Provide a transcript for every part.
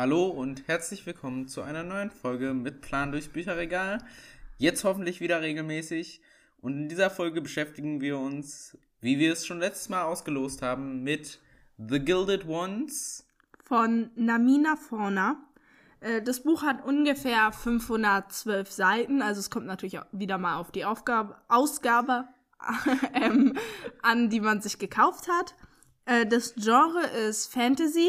Hallo und herzlich willkommen zu einer neuen Folge mit Plan durchs Bücherregal. Jetzt hoffentlich wieder regelmäßig. Und in dieser Folge beschäftigen wir uns, wie wir es schon letztes Mal ausgelost haben, mit The Gilded Ones. Von Namina Forna. Äh, Das Buch hat ungefähr 512 Seiten, also es kommt natürlich wieder mal auf die Aufgabe, Ausgabe ähm, an, die man sich gekauft hat. Äh, Das Genre ist Fantasy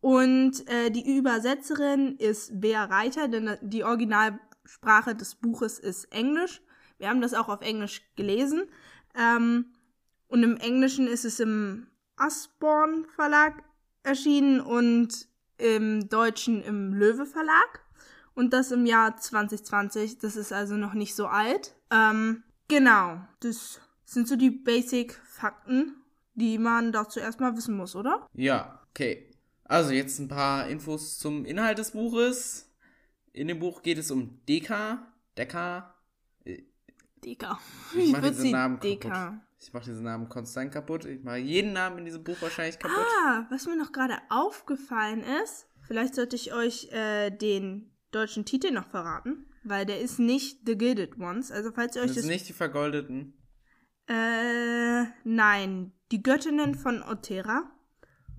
und äh, die Übersetzerin ist Bea Reiter, denn die Originalsprache des Buches ist Englisch. Wir haben das auch auf Englisch gelesen. Ähm, und im Englischen ist es im Usborne Verlag erschienen und im Deutschen im Löwe Verlag. Und das im Jahr 2020. Das ist also noch nicht so alt. Ähm, genau. Das sind so die Basic-Fakten, die man dazu erstmal wissen muss, oder? Ja, okay. Also jetzt ein paar Infos zum Inhalt des Buches. In dem Buch geht es um Deka. Deka. Deka. Ich mach würd diesen Namen Deka. kaputt. Ich mache diesen Namen konstant kaputt. Ich mache jeden Namen in diesem Buch wahrscheinlich kaputt. Ah, was mir noch gerade aufgefallen ist, vielleicht sollte ich euch äh, den deutschen Titel noch verraten, weil der ist nicht The Gilded Ones. Also falls ihr euch das das... sind nicht die Vergoldeten. Äh, nein. Die Göttinnen von Otera.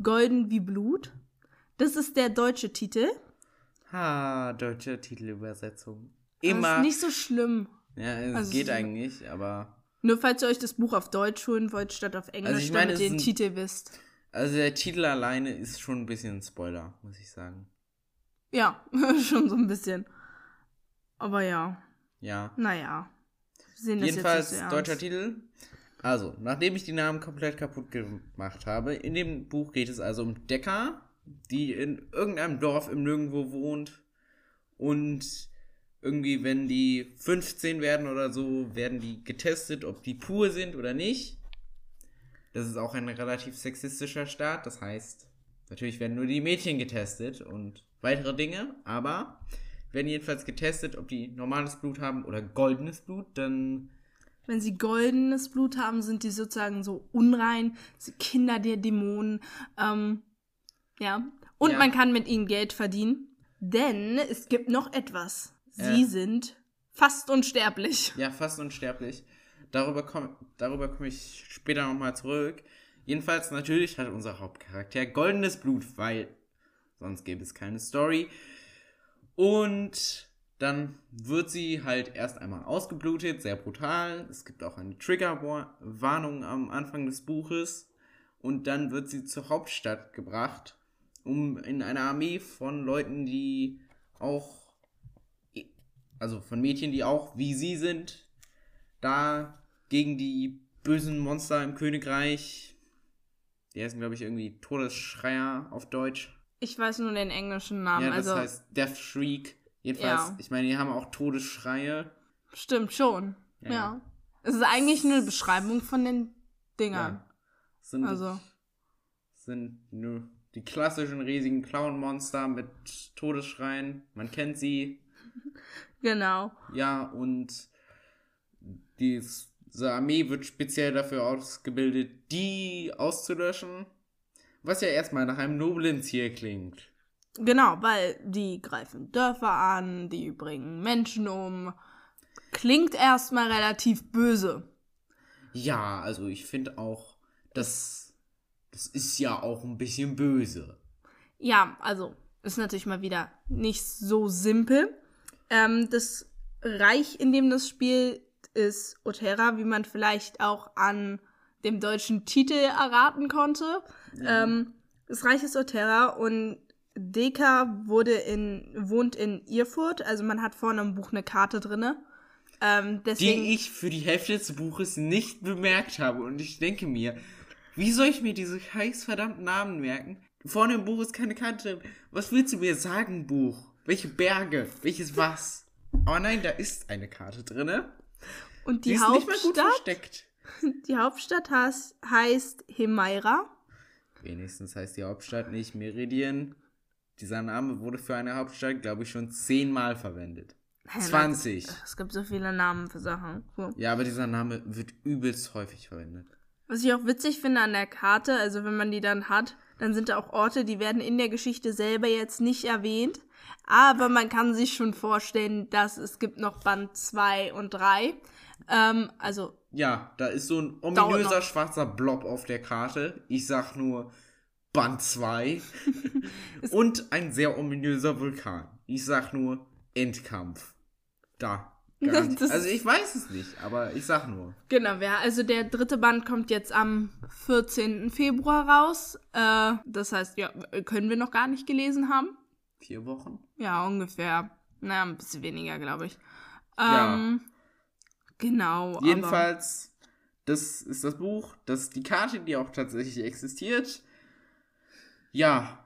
Golden wie Blut. Das ist der deutsche Titel. Ha, deutsche Titelübersetzung. Das Immer. ist nicht so schlimm. ja, es also geht eigentlich, aber. Nur falls ihr euch das Buch auf Deutsch holen wollt, statt auf Englisch, Also ich meine, damit ihr den ein- Titel wisst. Also der Titel alleine ist schon ein bisschen ein Spoiler, muss ich sagen. Ja, schon so ein bisschen. Aber ja, Ja. naja. Das Jedenfalls deutscher. Titel. Also, nachdem ich die Namen komplett kaputt gemacht habe, in dem Buch geht es also um Decker, die in irgendeinem Dorf im Nirgendwo wohnt. Und irgendwie, wenn die 15 werden oder so, werden die getestet, ob die pur sind oder nicht. Das ist auch ein relativ sexistischer Staat. Das heißt, natürlich werden nur die Mädchen getestet und weitere Dinge, aber werden jedenfalls getestet, ob die normales Blut haben oder goldenes Blut, dann Wenn sie goldenes Blut haben, sind die sozusagen so unrein, Kinder der Dämonen. Ähm, ja. Und Ja. man kann mit ihnen Geld verdienen. Denn es gibt noch etwas. Sie Äh. sind fast unsterblich. Ja, fast unsterblich. Darüber komme darüber komm ich später nochmal zurück. Jedenfalls, natürlich hat unser Hauptcharakter goldenes Blut, weil sonst gäbe es keine Story. Und dann wird sie halt erst einmal ausgeblutet, sehr brutal. Es gibt auch eine Triggerwarnung am Anfang des Buches. Und dann wird sie zur Hauptstadt gebracht, um in einer Armee von Leuten, die auch also von Mädchen, die auch wie sie sind, da gegen die bösen Monster im Königreich, die heißen, glaube ich, irgendwie Todesschreier auf Deutsch. Ich weiß nur den englischen Namen. ja, das also heißt Death Shriek. Jedenfalls, Ja. ich meine, die haben auch Todesschreie. stimmt schon. Ja, Ja. Es ist eigentlich nur eine Beschreibung von den Dingern. Sind, Also. sind nur die klassischen riesigen Clown-Monster mit Todesschreien. Man kennt sie. Genau. Ja, und diese Armee wird speziell dafür ausgebildet, die auszulöschen. Was ja erstmal nach einem noblen Ziel klingt. Genau, weil die greifen Dörfer an, die bringen Menschen um. Klingt erstmal relativ böse. Ja, also ich finde auch, das, das ist ja auch ein bisschen böse. Ja, also ist natürlich mal wieder nicht so simpel. Ähm, das Reich, in dem das spielt, ist Otera, wie man vielleicht auch an dem deutschen Titel erraten konnte. Ähm, das Reich ist Otera und Deka wurde in, wohnt in Erfurt, also man hat vorne im Buch eine Karte drinne. Ähm, deswegen, Die ich für die Hälfte des Buches nicht bemerkt habe. Und ich denke mir, wie soll ich mir diese scheiß verdammten Namen merken? Vorne im Buch ist keine Karte drin. Was willst du mir sagen, Buch? Welche Berge? Welches was? Aber nein, da ist eine Karte drinne. und Die, die, ist nicht mal gut Hauptstadt, versteckt. die Hauptstadt heißt, heißt Hemaira. Wenigstens heißt die Hauptstadt nicht Meridian. Dieser Name wurde für eine Hauptstadt, glaube ich, schon zehnmal verwendet. Hä, 20. Es gibt so viele Namen für Sachen. So. Ja, aber dieser Name wird übelst häufig verwendet. Was ich auch witzig finde an der Karte, also wenn man die dann hat, dann sind da auch Orte, die werden in der Geschichte selber jetzt nicht erwähnt. Aber man kann sich schon vorstellen, dass es gibt noch Band 2 und 3. Ähm, also. Ja, da ist so ein ominöser schwarzer Blob auf der Karte. Ich sag nur Band 2. und ein sehr ominöser Vulkan. Ich sag nur Endkampf. Da. Also ich weiß es nicht, aber ich sag nur. Genau, ja. Also der dritte Band kommt jetzt am 14. Februar raus. Äh, das heißt, ja, können wir noch gar nicht gelesen haben. Vier Wochen? Ja, ungefähr. Naja, ein bisschen weniger, glaube ich. Ähm, ja. Genau. Jedenfalls, das ist das Buch. Das ist die Karte, die auch tatsächlich existiert. Ja.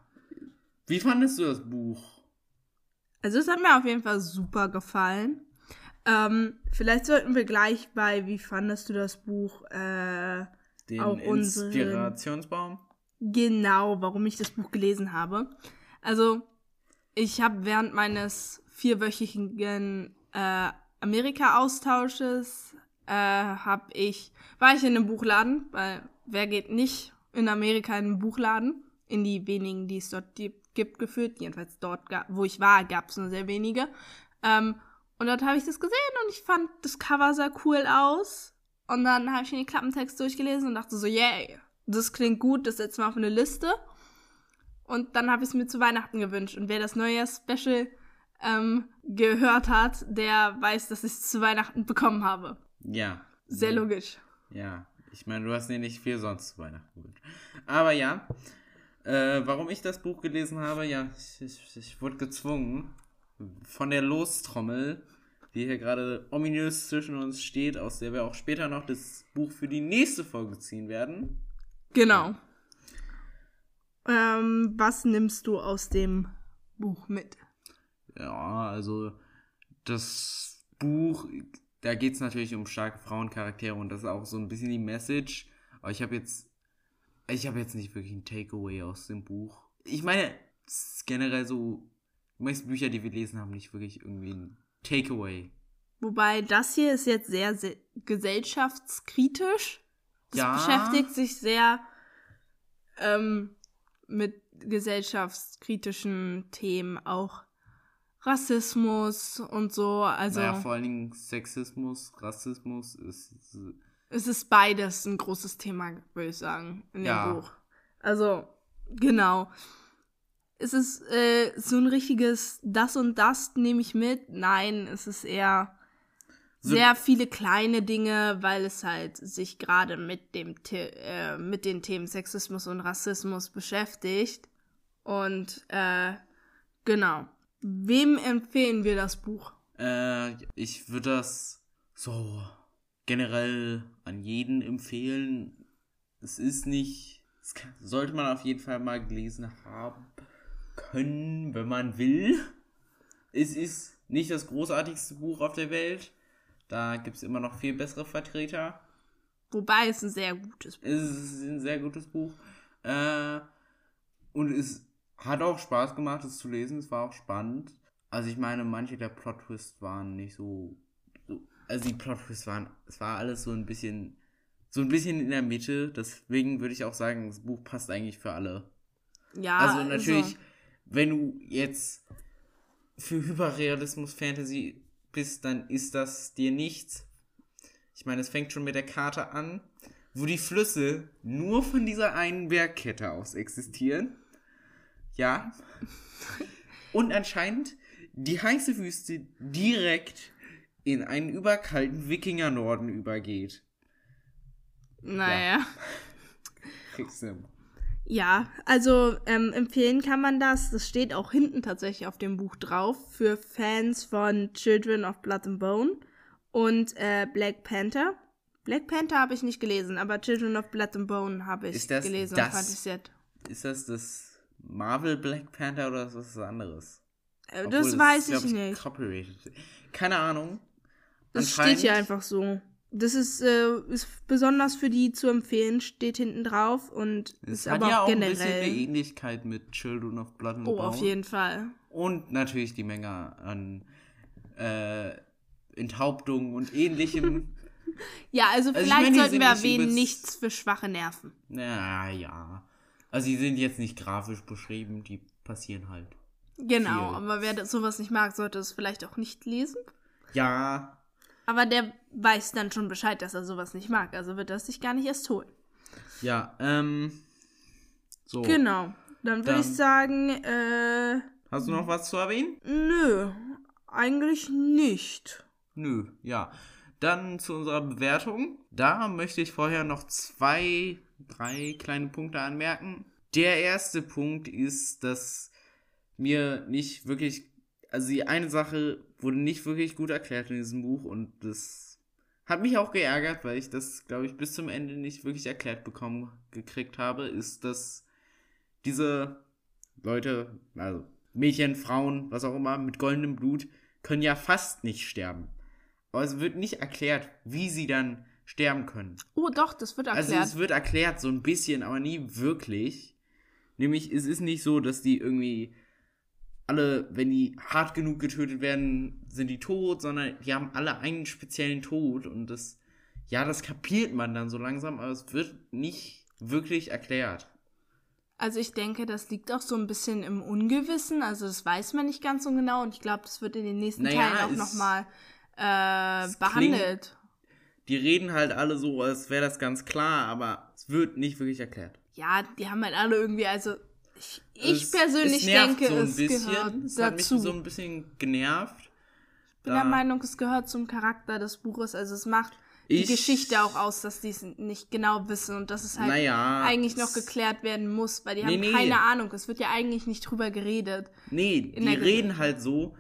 Wie fandest du das Buch? Also, es hat mir auf jeden Fall super gefallen. Ähm, vielleicht sollten wir gleich bei, wie fandest du das Buch? Äh, Den auch Inspirationsbaum? Genau, warum ich das Buch gelesen habe. Also, ich habe während meines vierwöchigen äh, Amerika-Austausches äh, habe ich war ich in einem Buchladen, weil wer geht nicht in Amerika in einen Buchladen? In die wenigen, die es dort gibt, geführt. Jedenfalls dort, wo ich war, gab es nur sehr wenige. Ähm, und dort habe ich das gesehen und ich fand, das Cover sah cool aus. Und dann habe ich den Klappentext durchgelesen und dachte so, yay, das klingt gut, das setzen wir auf eine Liste. Und dann habe ich es mir zu Weihnachten gewünscht. Und wer das Neujahrs-Special ähm, gehört hat, der weiß, dass ich es zu Weihnachten bekommen habe. Ja. Sehr ja. logisch. Ja. Ich meine, du hast dir nicht viel sonst zu Weihnachten gewünscht. Aber ja, äh, warum ich das Buch gelesen habe, ja, ich, ich, ich wurde gezwungen von der Lostrommel die hier gerade ominös zwischen uns steht, aus der wir auch später noch das Buch für die nächste Folge ziehen werden. Genau. Ähm, was nimmst du aus dem Buch mit? Ja, also das Buch, da geht es natürlich um starke Frauencharaktere und das ist auch so ein bisschen die Message. Aber ich habe jetzt, ich habe jetzt nicht wirklich ein Takeaway aus dem Buch. Ich meine, generell so, die meisten Bücher, die wir lesen, haben nicht wirklich irgendwie ein Takeaway. Wobei das hier ist jetzt sehr, sehr gesellschaftskritisch. Das ja. beschäftigt sich sehr ähm, mit gesellschaftskritischen Themen, auch Rassismus und so. Also naja, vor allen Dingen Sexismus, Rassismus ist. Es ist beides ein großes Thema, würde ich sagen, in ja. dem Buch. Also, genau ist es äh, so ein richtiges das und das nehme ich mit. Nein, es ist eher so. sehr viele kleine Dinge, weil es halt sich gerade mit dem äh, mit den Themen Sexismus und Rassismus beschäftigt. Und äh, genau. Wem empfehlen wir das Buch? Äh, ich würde das so generell an jeden empfehlen. Es ist nicht. Das kann, sollte man auf jeden Fall mal gelesen haben können, wenn man will. Es ist nicht das großartigste Buch auf der Welt. Da gibt es immer noch viel bessere Vertreter. Wobei es ein sehr gutes Buch ist. Es ist ein sehr gutes Buch. Äh, und es hat auch Spaß gemacht, es zu lesen. Es war auch spannend. Also ich meine, manche der Plot-Twists waren nicht so. Also die Plot-Twists waren. Es war alles so ein bisschen. So ein bisschen in der Mitte. Deswegen würde ich auch sagen, das Buch passt eigentlich für alle. Ja. Also natürlich. Also wenn du jetzt für Hyperrealismus Fantasy bist, dann ist das dir nichts. Ich meine, es fängt schon mit der Karte an, wo die Flüsse nur von dieser einen Bergkette aus existieren. Ja. Und anscheinend die heiße Wüste direkt in einen überkalten Wikinger-Norden übergeht. Naja. Ja. Kriegst du ja, also ähm, empfehlen kann man das. Das steht auch hinten tatsächlich auf dem Buch drauf für Fans von Children of Blood and Bone und äh, Black Panther. Black Panther habe ich nicht gelesen, aber Children of Blood and Bone habe ich das, gelesen das, und fand ich sehr. Ist das das Marvel Black Panther oder ist das was anderes? Äh, das weiß das, ich nicht. Copyrighted. Keine Ahnung. Das steht hier einfach so. Das ist, äh, ist besonders für die zu empfehlen, steht hinten drauf und es ist aber ja auch generell. ein bisschen eine Ähnlichkeit mit Children of Blood and Oh, Bone. auf jeden Fall. Und natürlich die Menge an äh, Enthauptungen und ähnlichem. ja, also, also vielleicht meine, sollten wir erwähnen, nichts für schwache Nerven. Ja, ja. Also die sind jetzt nicht grafisch beschrieben, die passieren halt. Genau, Viel. aber wer sowas nicht mag, sollte es vielleicht auch nicht lesen. Ja, Aber der weiß dann schon Bescheid, dass er sowas nicht mag. Also wird er es sich gar nicht erst holen. ja, ähm. So. Genau. Dann würde ich sagen, äh, Hast du noch was zu erwähnen? nö, eigentlich nicht. Nö, ja. Dann zu unserer Bewertung. Da möchte ich vorher noch zwei, drei kleine Punkte anmerken. Der erste Punkt ist, dass mir nicht wirklich, also die eine Sache wurde nicht wirklich gut erklärt in diesem Buch und das hat mich auch geärgert, weil ich das, glaube ich, bis zum Ende nicht wirklich erklärt bekommen gekriegt habe, ist, dass diese Leute, also Mädchen, Frauen, was auch immer, mit goldenem Blut, können ja fast nicht sterben. Aber es wird nicht erklärt, wie sie dann sterben können. Oh, doch, das wird Also erklärt. es wird erklärt, so ein bisschen, aber nie wirklich. Nämlich, es ist nicht so, dass die irgendwie alle, wenn die hart genug getötet werden, sind die tot, sondern die haben alle einen speziellen Tod und das, ja, das kapiert man dann so langsam, aber es wird nicht wirklich erklärt. Also ich denke, das liegt auch so ein bisschen im Ungewissen. Also das weiß man nicht ganz so genau. Und ich glaube, das wird in den nächsten Naja, Teilen auch nochmal äh, behandelt. Die reden halt alle so, als wäre das ganz klar, aber es wird nicht wirklich erklärt. Ja, die haben halt alle irgendwie, also ich, Es- persönlich es denke, so es bisschen. gehört es hat mich dazu. so ein bisschen genervt. Ich bin der Meinung, es gehört zum Charakter des Buches. Also es macht die Ich- Geschichte auch aus, dass die es nicht genau wissen und dass es halt Naja, eigentlich noch geklärt werden muss, weil die Nee, haben nee. keine Ahnung. Es wird ja eigentlich nicht drüber geredet. Nee, die reden halt so,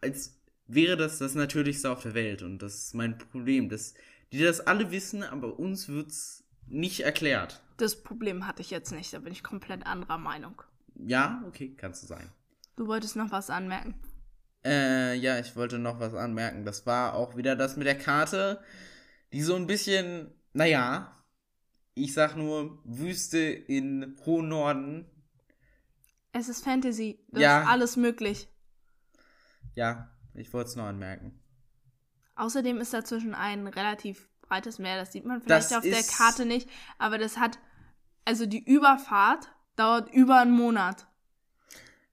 als wäre das das Natürlichste auf der Welt. Und das ist mein Problem. Dass die das alle wissen, aber uns wird's nicht erklärt. Das Problem hatte ich jetzt nicht, da bin ich komplett anderer Meinung. Ja, okay, kannst du sein. Du wolltest noch was anmerken. Äh, ja, ich wollte noch was anmerken. Das war auch wieder das mit der Karte, die so ein bisschen, naja, ich sag nur, Wüste in hohen Norden. Es ist Fantasy. Das Ja. ist alles möglich. Ja, ich wollte es nur anmerken. Außerdem ist dazwischen ein relativ breites Meer. Das sieht man vielleicht Das auf der Karte nicht. Aber das hat, also die Überfahrt dauert über einen Monat.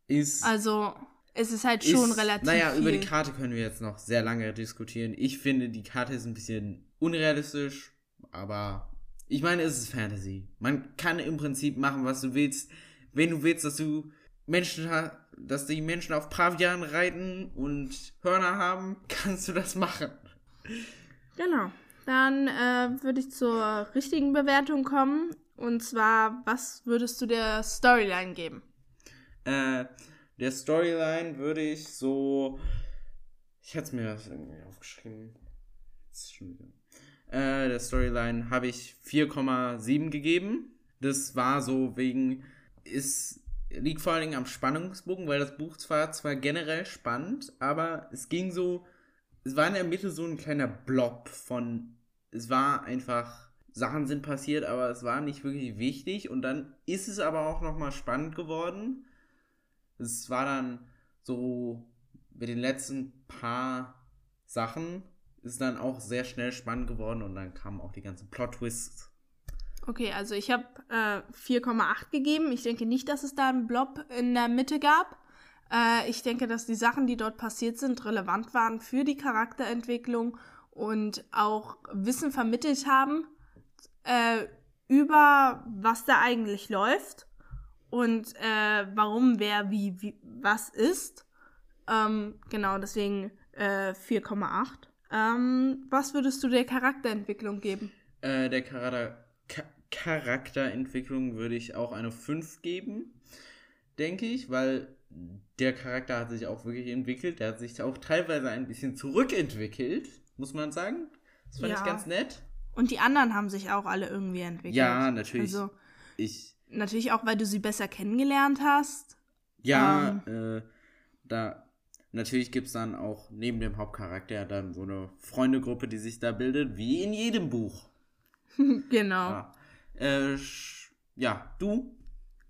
Ist. Also es ist halt schon ist, relativ Naja, viel. über die Karte können wir jetzt noch sehr lange diskutieren. Ich finde, die Karte ist ein bisschen unrealistisch, aber ich meine, es ist Fantasy. Man kann im Prinzip machen, was du willst. Wenn du willst, dass du Menschen ha- dass die Menschen auf Pavian reiten und Hörner haben, kannst du das machen. Genau. Dann äh, würde ich zur richtigen Bewertung kommen. Und zwar, was würdest du der Storyline geben? Äh, der Storyline würde ich so. Ich hatte es mir das irgendwie aufgeschrieben. Jetzt schon wieder. Äh, der Storyline habe ich 4,7 gegeben. Das war so wegen. Es liegt vor allen Dingen am Spannungsbogen, weil das Buch zwar zwar generell spannend, aber es ging so. Es war in der Mitte so ein kleiner Blob von. Es war einfach. Sachen sind passiert, aber es war nicht wirklich wichtig. Und dann ist es aber auch nochmal spannend geworden. Es war dann so mit den letzten paar Sachen ist dann auch sehr schnell spannend geworden und dann kamen auch die ganzen Plot-Twists. Okay, also ich habe äh, 4,8 gegeben. Ich denke nicht, dass es da einen Blob in der Mitte gab. Äh, ich denke, dass die Sachen, die dort passiert sind, relevant waren für die Charakterentwicklung und auch Wissen vermittelt haben äh, über was da eigentlich läuft und äh, warum wer wie, wie was ist. Ähm, genau, deswegen äh, 4,8. Ähm, was würdest du der Charakterentwicklung geben? Äh, der Charakter Cha Charakterentwicklung würde ich auch eine 5 geben, denke ich, weil der Charakter hat sich auch wirklich entwickelt. Der hat sich auch teilweise ein bisschen zurückentwickelt, muss man sagen. Das fand Ja. ich ganz nett. Und die anderen haben sich auch alle irgendwie entwickelt. Ja, natürlich. Also Ich, natürlich auch, weil du sie besser kennengelernt hast. Ja, äh, da natürlich gibt es dann auch neben dem Hauptcharakter dann so eine Freundegruppe, die sich da bildet, wie in jedem Buch. genau. Ja, äh, ja du?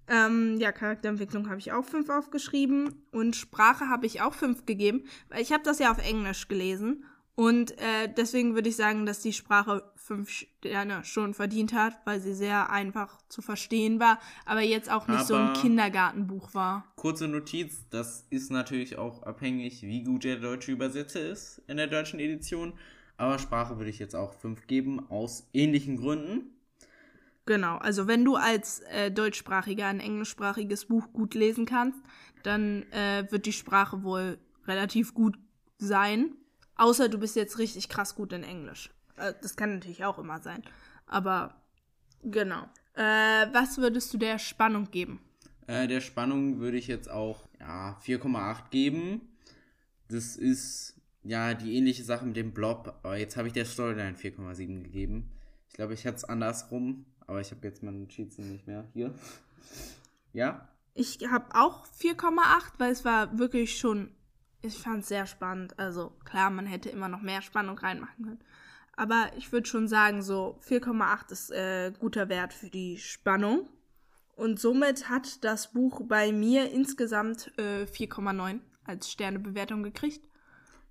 Ähm, ja, Charakterentwicklung habe ich auch fünf aufgeschrieben und Sprache habe ich auch fünf gegeben, weil ich habe das ja auf Englisch gelesen Und äh, deswegen würde ich sagen, dass die Sprache fünf Sterne schon verdient hat, weil sie sehr einfach zu verstehen war, aber jetzt auch nicht so ein Aber- Kindergartenbuch war. Kurze Notiz, das ist natürlich auch abhängig, wie gut der deutsche Übersetzer ist in der deutschen Edition. Aber Sprache würde ich jetzt auch 5 geben, aus ähnlichen Gründen. Genau, also wenn du als äh, Deutschsprachiger ein englischsprachiges Buch gut lesen kannst, dann äh, wird die Sprache wohl relativ gut sein. Außer du bist jetzt richtig krass gut in Englisch. Äh, das kann natürlich auch immer sein. Aber genau. Äh, was würdest du der Spannung geben? Äh, der Spannung würde ich jetzt auch ja, 4,8 geben. Das ist ja die ähnliche Sache mit dem Blob, aber jetzt habe ich der Storyline 4,7 gegeben. Ich glaube, ich hätte es andersrum, aber ich habe jetzt meine Notizen nicht mehr hier. Ja? Ich habe auch 4,8, weil es war wirklich schon, ich fand es sehr spannend. Also klar, man hätte immer noch mehr Spannung reinmachen können. Aber ich würde schon sagen, so 4,8 ist äh, guter Wert für die Spannung. Und somit hat das Buch bei mir insgesamt äh, 4,9 als Sternebewertung gekriegt.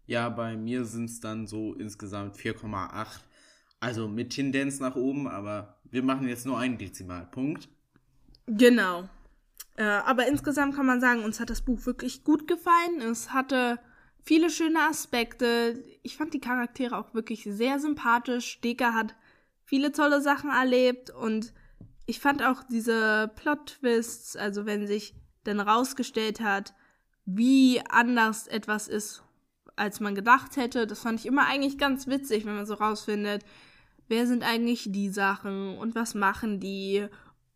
Ja, bei mir sind es dann so insgesamt 4,8. Also mit Tendenz nach oben, aber wir machen jetzt nur einen Dezimalpunkt. Genau. Äh, aber insgesamt kann man sagen, uns hat das Buch wirklich gut gefallen. Es hatte viele schöne Aspekte. Ich fand die Charaktere auch wirklich sehr sympathisch. Deka hat viele tolle Sachen erlebt und ich fand auch diese Plot-Twists, also wenn sich dann rausgestellt hat, wie anders etwas ist, als man gedacht hätte, das fand ich immer eigentlich ganz witzig, wenn man so rausfindet, wer sind eigentlich die Sachen und was machen die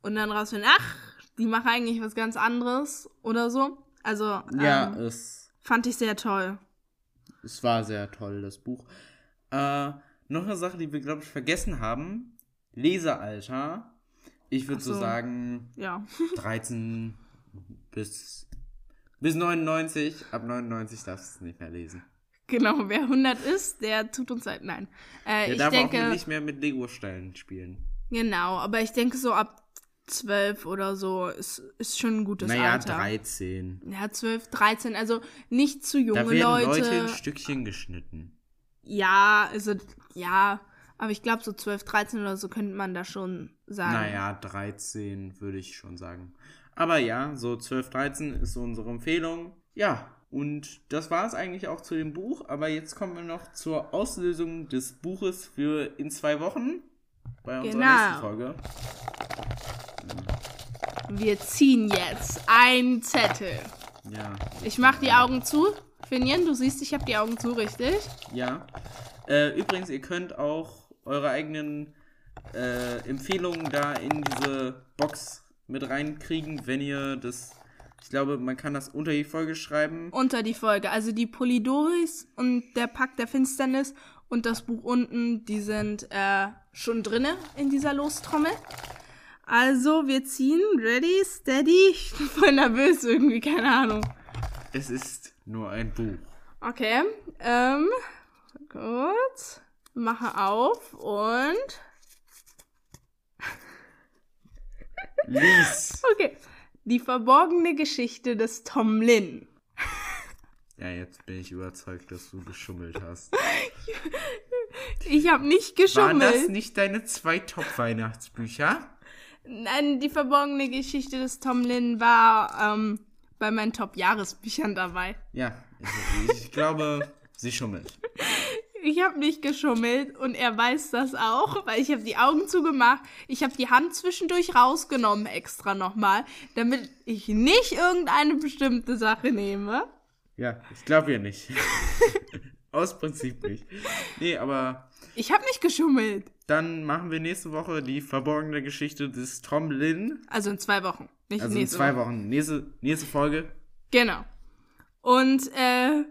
und dann rausfinden, ach, die machen eigentlich was ganz anderes oder so. Also Ja, ähm, es, fand ich sehr toll. es war sehr toll, das Buch. Äh, noch eine Sache, die wir, glaube ich, vergessen haben. Lesealter. Ich würde so so. sagen Ja. 13 bis, bis 99. Ab 99 darfst du es nicht mehr lesen. Genau, wer 100 ist, der tut uns leid. Nein. Äh, Der ich darf denke, auch nicht mehr mit Lego-Steinen spielen. genau, aber ich denke so ab 12 oder so ist, ist schon ein gutes naja, Alter. 13. Ja, 12, 13, also nicht zu junge Da werden Leute. Leute in Stückchen geschnitten. Ja, also, ja, aber ich glaube so 12, 13 oder so könnte man da schon sagen. Naja, 13 würde ich schon sagen. Aber ja, so 12, 13 ist so unsere Empfehlung. Ja, und das war es eigentlich auch zu dem Buch. Aber jetzt kommen wir noch zur Auslösung des Buches für in zwei Wochen. Bei unserer Genau. nächsten Folge. Wir ziehen jetzt einen Zettel. Ja. Ich mach die Augen zu. Finian, du siehst, ich habe die Augen zu, richtig? Ja. Äh, übrigens, ihr könnt auch eure eigenen äh, Empfehlungen da in diese Box mit reinkriegen, wenn ihr das. Ich glaube, man kann das unter die Folge schreiben. Unter die Folge. Also die Polydoris und der Pakt der Finsternis und das Buch unten, die sind äh, schon drinne in dieser Lostrommel. Also, wir ziehen. Ready, steady. Ich bin voll nervös irgendwie, keine Ahnung. Es ist nur ein Buch. Okay, ähm, gut. Mache auf und. Lies! Okay. Die verborgene Geschichte des Tom Lin. Ja, jetzt bin ich überzeugt, dass du geschummelt hast. Ich habe nicht Waren das geschummelt. nicht deine zwei Top-Weihnachtsbücher? Nein, die verborgene Geschichte des Tom Lin war ähm, bei meinen Top-Jahresbüchern dabei. Ja, ich, ich glaube, sie schummelt. Ich habe nicht geschummelt und er weiß das auch, weil ich habe die Augen zugemacht. Ich habe die Hand zwischendurch rausgenommen extra nochmal, damit ich nicht irgendeine bestimmte Sache nehme. Ja, ich glaube ihr nicht. Aus Prinzip nicht. Nee, aber Ich habe nicht geschummelt. Dann machen wir nächste Woche die verborgene Geschichte des Tom Lin. Also in zwei Wochen, nicht Also in zwei Woche. Wochen. Nächste, nächste Folge. Genau. Und äh,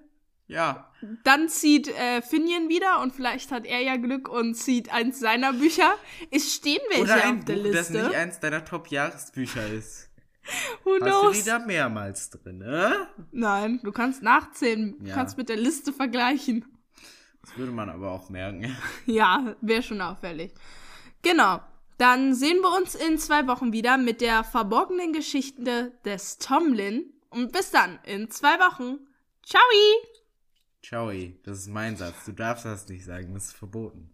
Ja, dann zieht äh, Finian wieder und vielleicht hat er ja Glück und zieht eins seiner Bücher. Es stehen welche oder ein auf der Buch, das nicht Liste. eins deiner Top-Jahresbücher ist. Who Hast du knows? die da mehrmals drin, ne? Nein, du kannst nachzählen. Du Ja. kannst mit der Liste vergleichen. Das würde man aber auch merken. Ja, wäre schon auffällig. Genau. Dann sehen wir uns in zwei Wochen wieder mit der verborgenen Geschichte des Tomlin. Und bis dann, in zwei Wochen. Ciao! Ciao, das ist mein Satz. Du darfst das nicht sagen, das ist verboten.